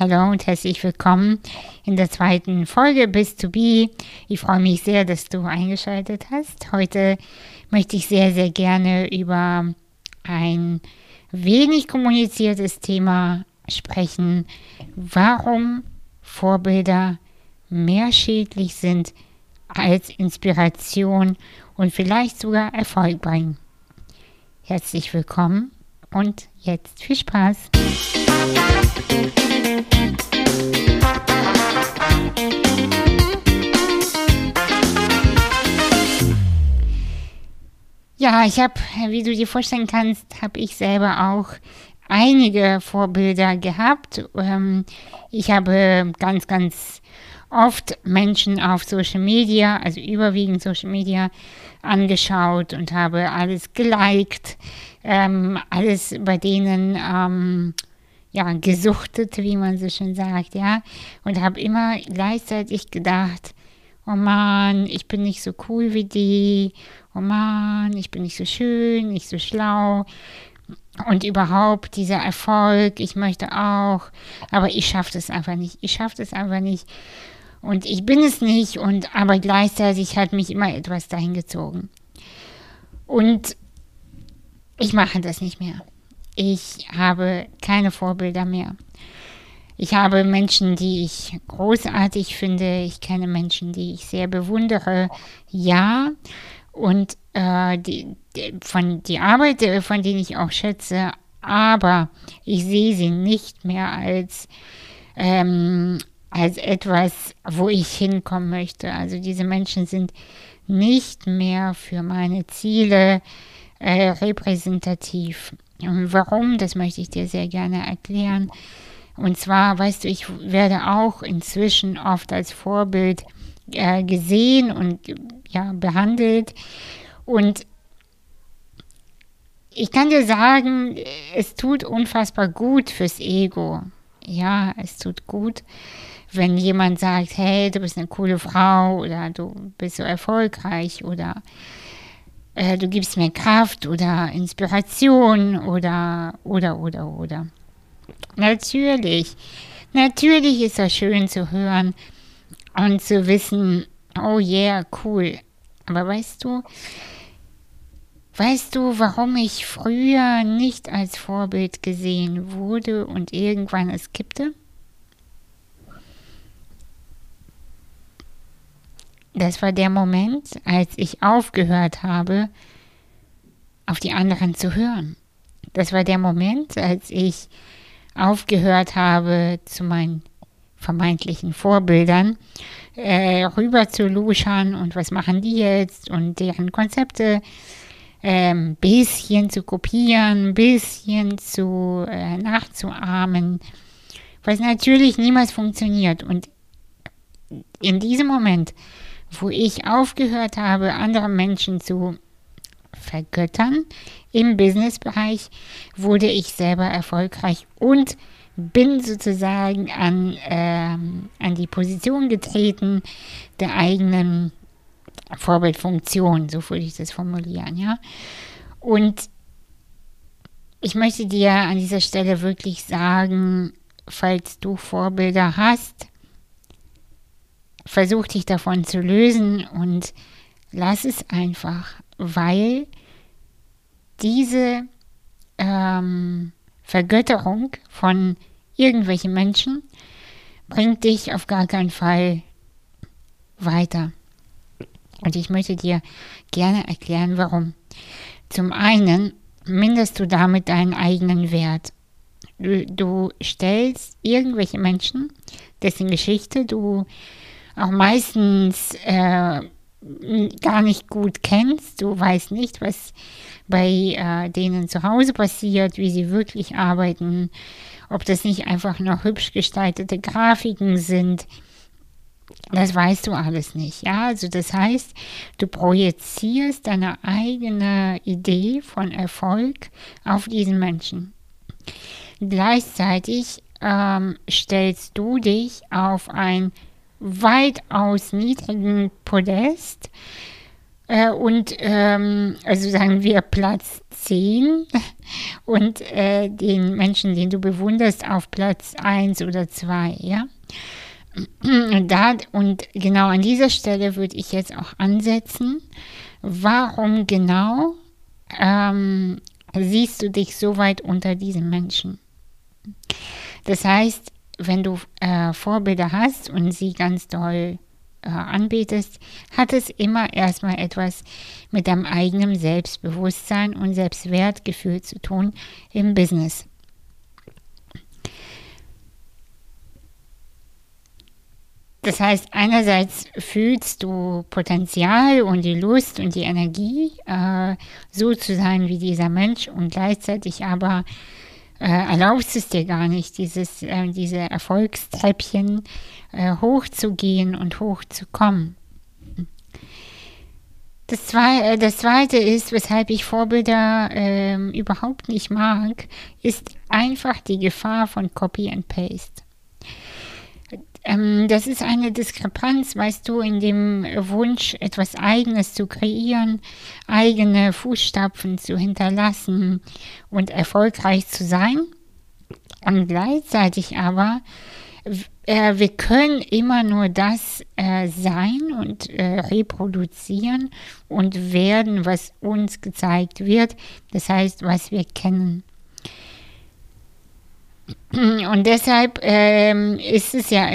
Hallo und herzlich willkommen in der zweiten Folge Bis to Be. Ich freue mich sehr, dass du eingeschaltet hast. Heute möchte ich sehr, sehr gerne über ein wenig kommuniziertes Thema sprechen. Warum Vorbilder mehr schädlich sind als Inspiration und vielleicht sogar Erfolg bringen. Herzlich willkommen und jetzt viel Spaß. Ja, ich habe, wie du dir vorstellen kannst, habe ich selber auch einige Vorbilder gehabt. Ähm, ich habe ganz, ganz oft Menschen auf Social Media, also überwiegend Social Media, angeschaut und habe alles geliked, ähm, alles bei denen ähm, ja, gesuchtet, wie man so schön sagt, ja, und habe immer gleichzeitig gedacht, oh Mann, ich bin nicht so cool wie die, oh Mann, ich bin nicht so schön, nicht so schlau. Und überhaupt dieser Erfolg, ich möchte auch, aber ich schaffe das einfach nicht, ich schaffe das einfach nicht. Und ich bin es nicht. Und aber gleichzeitig hat mich immer etwas dahin gezogen. Und ich mache das nicht mehr. Ich habe keine Vorbilder mehr. Ich habe Menschen, die ich großartig finde. Ich kenne Menschen, die ich sehr bewundere. Ja. Und äh, die, die, von die Arbeit, äh, von denen ich auch schätze, aber ich sehe sie nicht mehr als ähm, als etwas, wo ich hinkommen möchte. Also diese Menschen sind nicht mehr für meine Ziele äh, repräsentativ. Und warum, das möchte ich dir sehr gerne erklären. Und zwar, weißt du, ich werde auch inzwischen oft als Vorbild äh, gesehen und ja, behandelt. Und ich kann dir sagen, es tut unfassbar gut fürs Ego. Ja, es tut gut, wenn jemand sagt, hey, du bist eine coole Frau oder du bist so erfolgreich oder äh, du gibst mir Kraft oder Inspiration oder, oder, oder, oder. Natürlich, natürlich ist das schön zu hören und zu wissen, oh yeah, cool. Aber weißt du, weißt du, warum ich früher nicht als Vorbild gesehen wurde und irgendwann es kippte? Das war der Moment, als ich aufgehört habe, auf die anderen zu hören. Das war der Moment, als ich aufgehört habe, zu meinen vermeintlichen Vorbildern äh, rüber zu luschern und was machen die jetzt und deren Konzepte ein ähm, bisschen zu kopieren, ein bisschen zu äh, nachzuahmen, was natürlich niemals funktioniert. Und in diesem Moment wo ich aufgehört habe, andere Menschen zu vergöttern im Businessbereich, wurde ich selber erfolgreich und bin sozusagen an, ähm, an die Position getreten der eigenen Vorbildfunktion, so würde ich das formulieren, ja. Und ich möchte dir an dieser Stelle wirklich sagen, falls du Vorbilder hast, versuch dich davon zu lösen und lass es einfach, weil diese ähm, Vergötterung von irgendwelchen Menschen bringt dich auf gar keinen Fall weiter. Und ich möchte dir gerne erklären, warum. Zum einen mindest du damit deinen eigenen Wert. Du, du stellst irgendwelche Menschen, dessen Geschichte du auch meistens äh, gar nicht gut kennst. Du weißt nicht, was bei äh, denen zu Hause passiert, wie sie wirklich arbeiten, ob das nicht einfach nur hübsch gestaltete Grafiken sind. Das weißt du alles nicht. Ja, also das heißt, du projizierst deine eigene Idee von Erfolg auf diesen Menschen. Gleichzeitig ähm, stellst du dich auf ein weitaus niedrigen Podest Äh, und ähm, also sagen wir Platz 10 und äh, den Menschen, den du bewunderst, auf Platz 1 oder 2, ja. Da, und genau an dieser Stelle würde ich jetzt auch ansetzen. Warum genau ähm, siehst du dich so weit unter diesen Menschen? Das heißt, wenn du äh, Vorbilder hast und sie ganz doll äh, anbetest, hat es immer erstmal etwas mit deinem eigenen Selbstbewusstsein und Selbstwertgefühl zu tun im Business. Das heißt, einerseits fühlst du Potenzial und die Lust und die Energie, äh, so zu sein wie dieser Mensch und gleichzeitig aber äh, erlaubst es dir gar nicht, dieses, äh, diese Erfolgstreppchen äh, hochzugehen und hochzukommen. Das, zwei, äh, das Zweite ist, weshalb ich Vorbilder ähm, überhaupt nicht mag, ist einfach die Gefahr von Copy and Paste. Ähm, das ist eine Diskrepanz, weißt du, in dem Wunsch, etwas Eigenes zu kreieren, eigene Fußstapfen zu hinterlassen und erfolgreich zu sein. Und gleichzeitig aber, äh, wir können immer nur das äh, sein und äh, reproduzieren und werden, was uns gezeigt wird. Das heißt, was wir kennen. Und deshalb ähm, ist es ja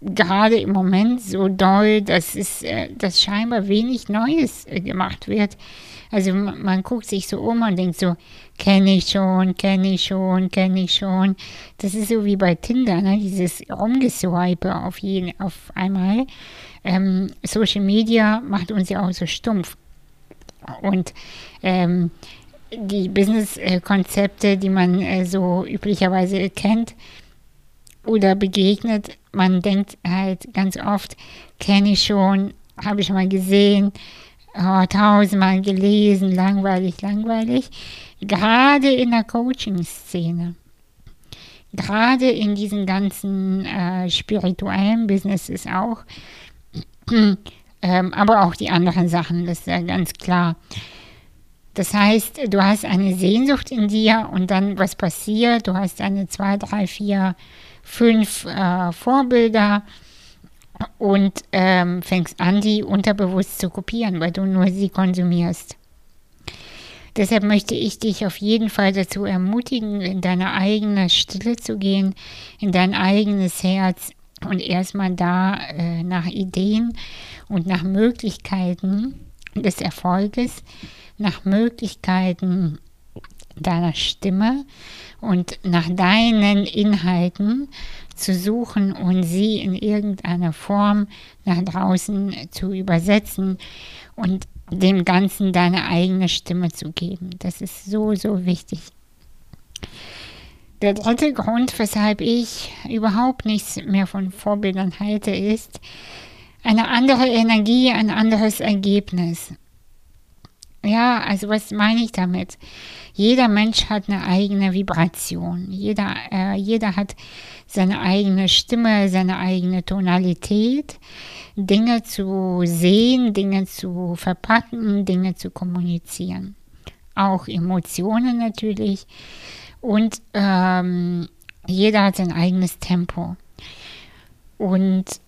gerade im Moment so doll, dass es äh, dass scheinbar wenig Neues äh, gemacht wird. Also man, man, guckt sich so um und denkt so, kenne ich schon, kenne ich schon, kenne ich schon. Das ist so wie bei Tinder, ne? dieses Rumgeswipe auf, jeden, auf einmal. Ähm, Social Media macht uns ja auch so stumpf. Und ähm, die Business-Konzepte, die man äh, so üblicherweise kennt oder begegnet, man denkt halt ganz oft, kenne ich schon, habe ich mal gesehen, oh, tausendmal gelesen, langweilig, langweilig. Gerade in der Coaching-Szene, gerade in diesen ganzen äh, spirituellen Businesses auch, ähm, aber auch die anderen Sachen, das ist ja ganz klar. Das heißt, du hast eine Sehnsucht in dir und dann was passiert? Du hast eine zwei, drei, vier, fünf äh, Vorbilder und ähm, fängst an, die unterbewusst zu kopieren, weil du nur sie konsumierst. Deshalb möchte ich dich auf jeden Fall dazu ermutigen, in deine eigene Stille zu gehen, in dein eigenes Herz und erstmal da äh, nach Ideen und nach Möglichkeiten des Erfolges nach Möglichkeiten deiner Stimme und nach deinen Inhalten zu suchen und sie in irgendeiner Form nach draußen zu übersetzen und dem Ganzen deine eigene Stimme zu geben. Das ist so, so wichtig. Der dritte Grund, weshalb ich überhaupt nichts mehr von Vorbildern halte, ist eine andere Energie, ein anderes Ergebnis. Ja, also was meine ich damit? Jeder Mensch hat eine eigene Vibration. Jeder, äh, jeder hat seine eigene Stimme, seine eigene Tonalität. Dinge zu sehen, Dinge zu verpacken, Dinge zu kommunizieren. Auch Emotionen natürlich. Und ähm, jeder hat sein eigenes Tempo. Und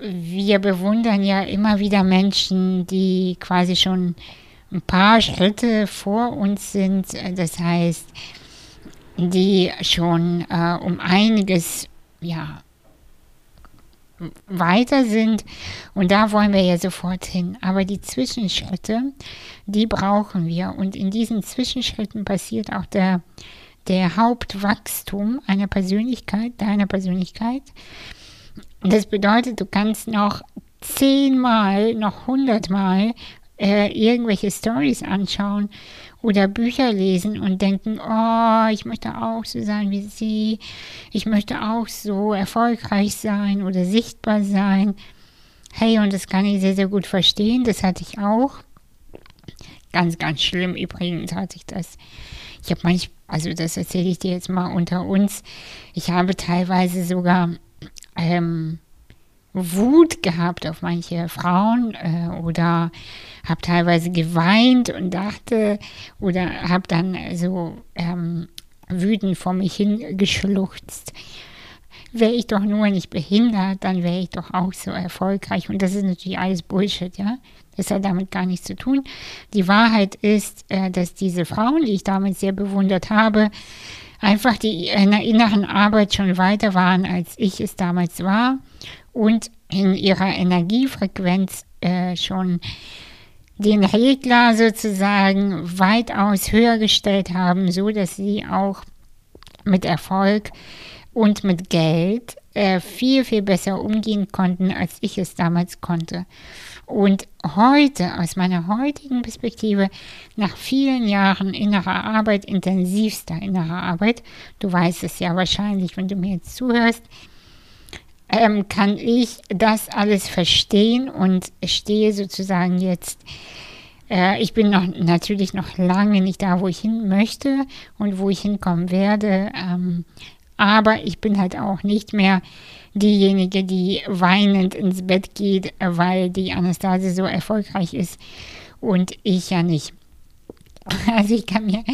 wir bewundern ja immer wieder Menschen, die quasi schon ein paar Schritte vor uns sind. Das heißt, die schon äh, um einiges ja, weiter sind. Und da wollen wir ja sofort hin. Aber die Zwischenschritte, die brauchen wir. Und in diesen Zwischenschritten passiert auch der, der Hauptwachstum einer Persönlichkeit, deiner Persönlichkeit. Das bedeutet, du kannst noch zehnmal, noch hundertmal äh, irgendwelche Stories anschauen oder Bücher lesen und denken, oh, ich möchte auch so sein wie sie, ich möchte auch so erfolgreich sein oder sichtbar sein. Hey, und das kann ich sehr, sehr gut verstehen, das hatte ich auch. Ganz, ganz schlimm übrigens hatte ich das. Ich habe manchmal, also das erzähle ich dir jetzt mal unter uns, ich habe teilweise sogar ähm, Wut gehabt auf manche Frauen äh, oder habe teilweise geweint und dachte oder habe dann so ähm, wütend vor mich hingeschluchzt. Wäre ich doch nur nicht behindert, dann wäre ich doch auch so erfolgreich. Und das ist natürlich alles Bullshit, ja. Das hat damit gar nichts zu tun. Die Wahrheit ist, äh, dass diese Frauen, die ich damals sehr bewundert habe, einfach die in der inneren Arbeit schon weiter waren, als ich es damals war und in ihrer Energiefrequenz äh, schon den Regler sozusagen weitaus höher gestellt haben, so dass sie auch mit Erfolg und mit Geld äh, viel, viel besser umgehen konnten, als ich es damals konnte. Und heute, aus meiner heutigen Perspektive, nach vielen Jahren innerer Arbeit, intensivster innerer Arbeit, du weißt es ja wahrscheinlich, wenn du mir jetzt zuhörst, ähm, kann ich das alles verstehen und stehe sozusagen jetzt, äh, ich bin noch natürlich noch lange nicht da, wo ich hin möchte und wo ich hinkommen werde, ähm, aber ich bin halt auch nicht mehr diejenige, die weinend ins Bett geht, weil die Anastasie so erfolgreich ist und ich ja nicht. Also ich kann mir,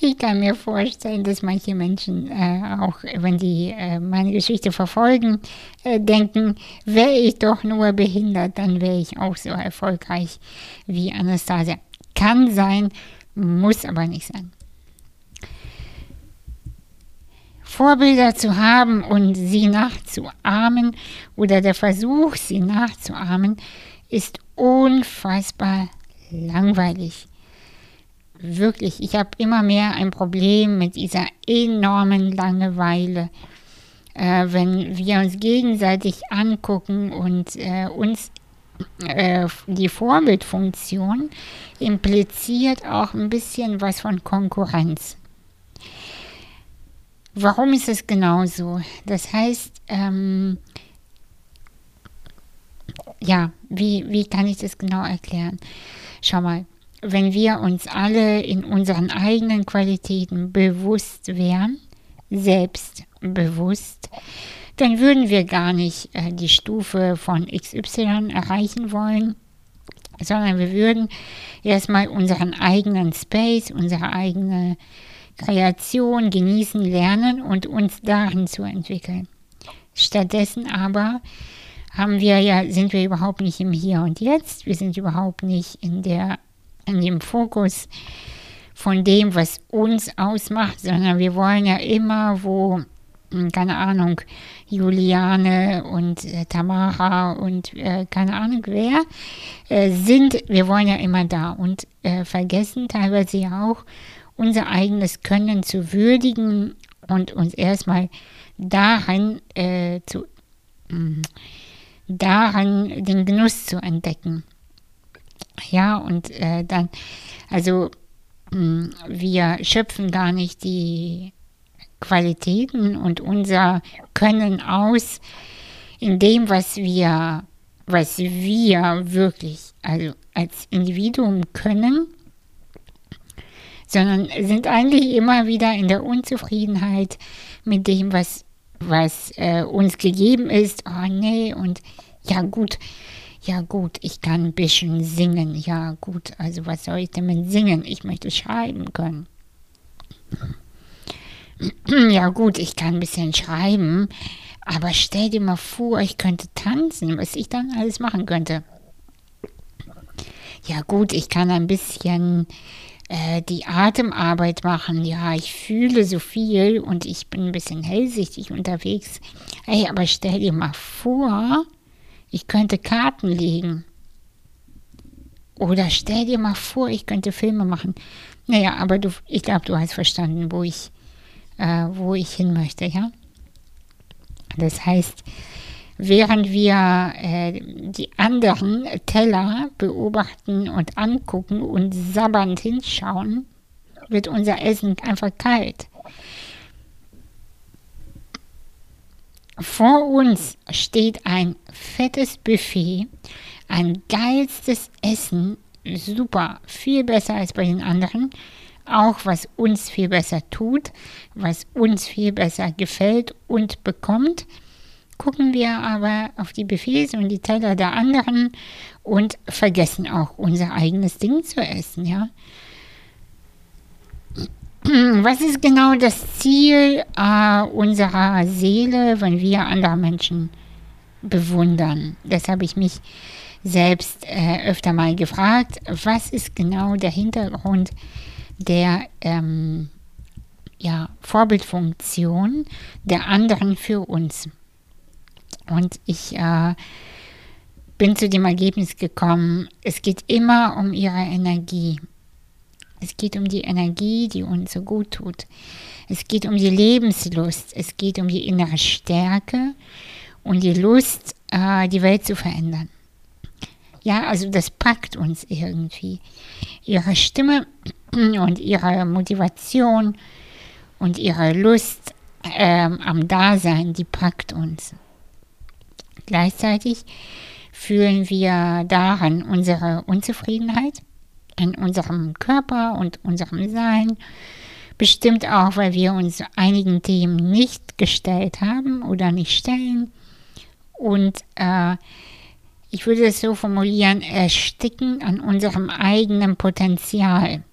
ich kann mir vorstellen, dass manche Menschen äh, auch, wenn die äh, meine Geschichte verfolgen, äh, denken, wäre ich doch nur behindert, dann wäre ich auch so erfolgreich wie Anastasia. Kann sein, muss aber nicht sein. Vorbilder zu haben und sie nachzuahmen oder der Versuch, sie nachzuahmen, ist unfassbar langweilig. Wirklich, ich habe immer mehr ein Problem mit dieser enormen Langeweile. Äh, wenn wir uns gegenseitig angucken und äh, uns äh, die Vorbildfunktion impliziert auch ein bisschen was von Konkurrenz. Warum ist es genauso? Das heißt, ähm, ja, wie, wie kann ich das genau erklären? Schau mal, wenn wir uns alle in unseren eigenen Qualitäten bewusst wären, selbstbewusst, dann würden wir gar nicht äh, die Stufe von XY erreichen wollen, sondern wir würden erstmal unseren eigenen Space, unsere eigene Kreation genießen lernen und uns darin zu entwickeln. Stattdessen aber haben wir ja, sind wir überhaupt nicht im Hier und Jetzt, wir sind überhaupt nicht in der, in dem Fokus von dem, was uns ausmacht, sondern wir wollen ja immer, wo, hm, keine Ahnung, Juliane und äh, Tamara und äh, keine Ahnung wer äh, sind, wir wollen ja immer da. Und äh, vergessen teilweise ja auch, unser eigenes Können zu würdigen und uns erstmal darin äh, zu mm, darin den Genuss zu entdecken. Ja, und äh, dann, also mh, mm, wir schöpfen gar nicht die Qualitäten und unser Können aus in dem, was wir, was wir wirklich, also als Individuum können sondern sind eigentlich immer wieder in der Unzufriedenheit mit dem, was, was äh, uns gegeben ist. Oh nee, und ja gut, ja gut, ich kann ein bisschen singen. Ja gut, also was soll ich denn mit singen? Ich möchte schreiben können. Ja gut, ich kann ein bisschen schreiben, aber stell dir mal vor, ich könnte tanzen, was ich dann alles machen könnte. Ja gut, ich kann ein bisschen äh, die Atemarbeit machen. Ja, ich fühle so viel und ich bin ein bisschen hellsichtig unterwegs. Ey, aber stell dir mal vor, ich könnte Karten legen. Oder stell dir mal vor, ich könnte Filme machen. Naja, aber du, ich glaube, du hast verstanden, wo ich, äh, wo ich hin möchte, ja? Das heißt, während wir äh, die anderen Teller beobachten und angucken und sabbernd hinschauen, wird unser Essen einfach kalt. Vor uns steht ein fettes Buffet, ein geilstes Essen, super, viel besser als bei den anderen, auch was uns viel besser tut, was uns viel besser gefällt und bekommt gucken wir aber auf die Buffets und die Teller der anderen und vergessen auch unser eigenes Ding zu essen, ja. Was ist genau das Ziel äh, unserer Seele, wenn wir andere Menschen bewundern? Das habe ich mich selbst äh, öfter mal gefragt. Was ist genau der Hintergrund der ähm, ja, Vorbildfunktion der anderen für uns? Und ich äh, bin zu dem Ergebnis gekommen, es geht immer um ihre Energie. Es geht um die Energie, die uns so gut tut. Es geht um die Lebenslust. Es geht um die innere Stärke und die Lust, äh, die Welt zu verändern. Ja, also das packt uns irgendwie. Ihre Stimme und ihre Motivation und ihre Lust ähm, am Dasein, die packt uns. Gleichzeitig fühlen wir daran unsere Unzufriedenheit in unserem Körper und unserem Sein. Bestimmt auch, weil wir uns einigen Themen nicht gestellt haben oder nicht stellen. Und äh, ich würde es so formulieren, ersticken an unserem eigenen Potenzial,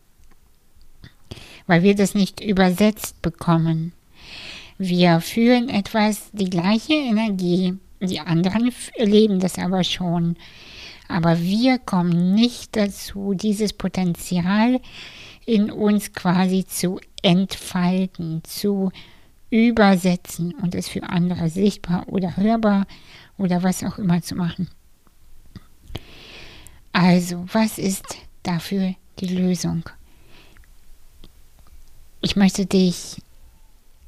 weil wir das nicht übersetzt bekommen. Wir fühlen etwas, die gleiche Energie, die anderen erleben das aber schon. Aber wir kommen nicht dazu, dieses Potenzial in uns quasi zu entfalten, zu übersetzen und es für andere sichtbar oder hörbar oder was auch immer zu machen. Also, was ist dafür die Lösung? Ich möchte dich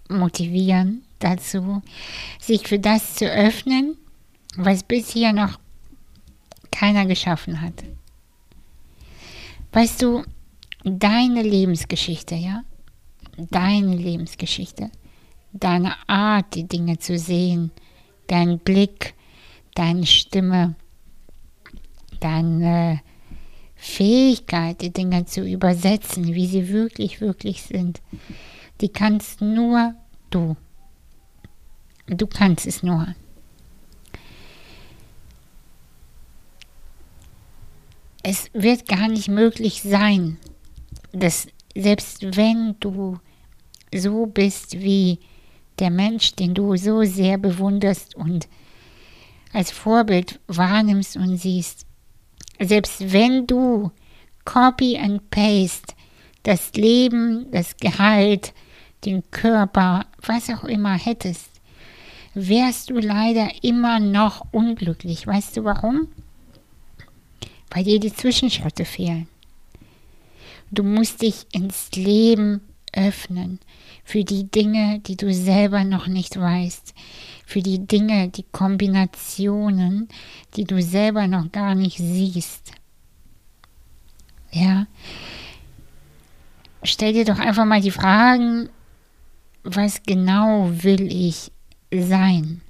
motivieren dazu, sich für das zu öffnen, was bisher noch keiner geschaffen hat. Weißt du, deine Lebensgeschichte, ja? Deine Lebensgeschichte, deine Art, die Dinge zu sehen, dein Blick, deine Stimme, deine Fähigkeit, die Dinge zu übersetzen, wie sie wirklich, wirklich sind, die kannst nur du. Du kannst es nur. es wird gar nicht möglich sein, dass selbst wenn du so bist wie der Mensch, den du so sehr bewunderst und als Vorbild wahrnimmst und siehst, selbst wenn du Copy and Paste das Leben, das Gehalt, den Körper, was auch immer hättest, wärst du leider immer noch unglücklich. Weißt du warum? weil dir die Zwischenschritte fehlen. Du musst dich ins Leben öffnen für die Dinge, die du selber noch nicht weißt, für die Dinge, die Kombinationen, die du selber noch gar nicht siehst. Ja. Stell dir doch einfach mal die Fragen, was genau will ich sein?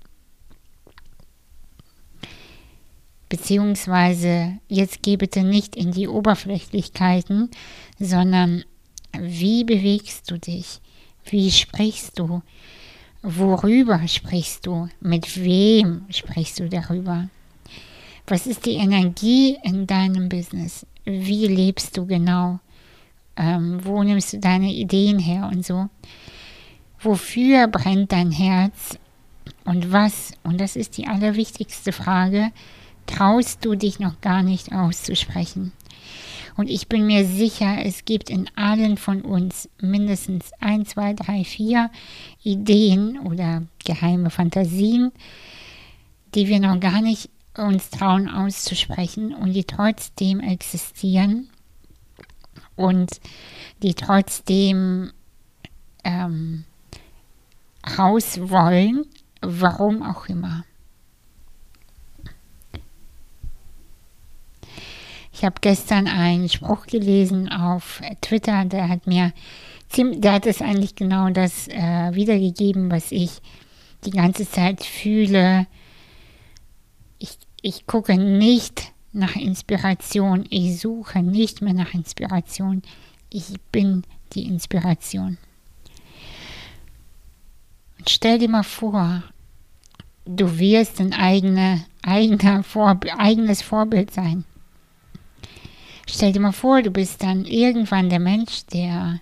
Beziehungsweise jetzt geh bitte nicht in die Oberflächlichkeiten, sondern wie bewegst du dich? Wie sprichst du? Worüber sprichst du? Mit wem sprichst du darüber? Was ist die Energie in deinem Business? Wie lebst du genau? Ähm, wo nimmst du deine Ideen her und so? Wofür brennt dein Herz? Und was, und das ist die allerwichtigste Frage, traust du dich noch gar nicht auszusprechen. Und ich bin mir sicher, es gibt in allen von uns mindestens ein, zwei, drei, vier Ideen oder geheime Fantasien, die wir noch gar nicht uns trauen auszusprechen und die trotzdem existieren und die trotzdem ähm, raus wollen, warum auch immer. Ich habe gestern einen Spruch gelesen auf Twitter, der hat mir der hat es eigentlich genau das äh, wiedergegeben, was ich die ganze Zeit fühle. Ich, ich gucke nicht nach Inspiration, ich suche nicht mehr nach Inspiration, ich bin die Inspiration. Stell dir mal vor, du wirst ein eigene, eigener Vor eigenes Vorbild sein. Stell dir mal vor, du bist dann irgendwann der Mensch, der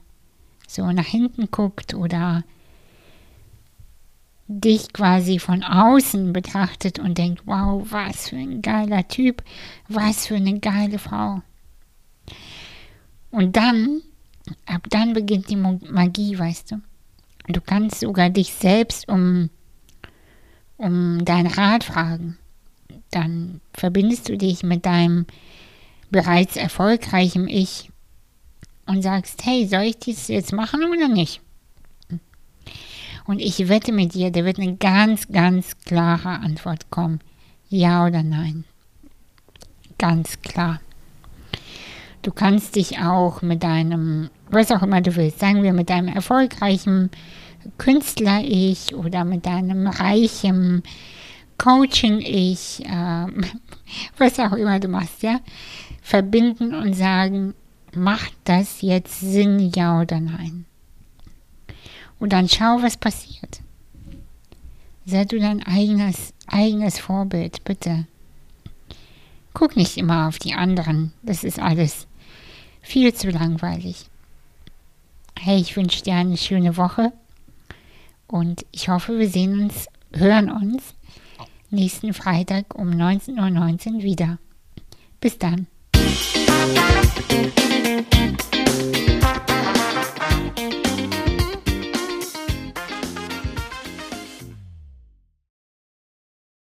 so nach hinten guckt oder dich quasi von außen betrachtet und denkt, wow, was für ein geiler Typ, was für eine geile Frau. Und dann, ab dann beginnt die Magie, weißt du. Du kannst sogar dich selbst um, um deinen Rat fragen. Dann verbindest du dich mit deinem bereits erfolgreichen Ich und sagst, hey, soll ich dies jetzt machen oder nicht? Und ich wette mit dir, da wird eine ganz, ganz klare Antwort kommen. Ja oder nein. Ganz klar. Du kannst dich auch mit deinem, was auch immer du willst, sagen wir mit deinem erfolgreichen Künstler-Ich oder mit deinem reichen Coaching-Ich, äh, was auch immer du machst, ja, verbinden und sagen, macht das jetzt Sinn, ja oder nein? Und dann schau, was passiert. Sei du dein eigenes, eigenes Vorbild, bitte. Guck nicht immer auf die anderen. Das ist alles viel zu langweilig. Hey, ich wünsche dir eine schöne Woche und ich hoffe, wir sehen uns, hören uns nächsten Freitag um 19.19 Uhr .19 wieder. Bis dann.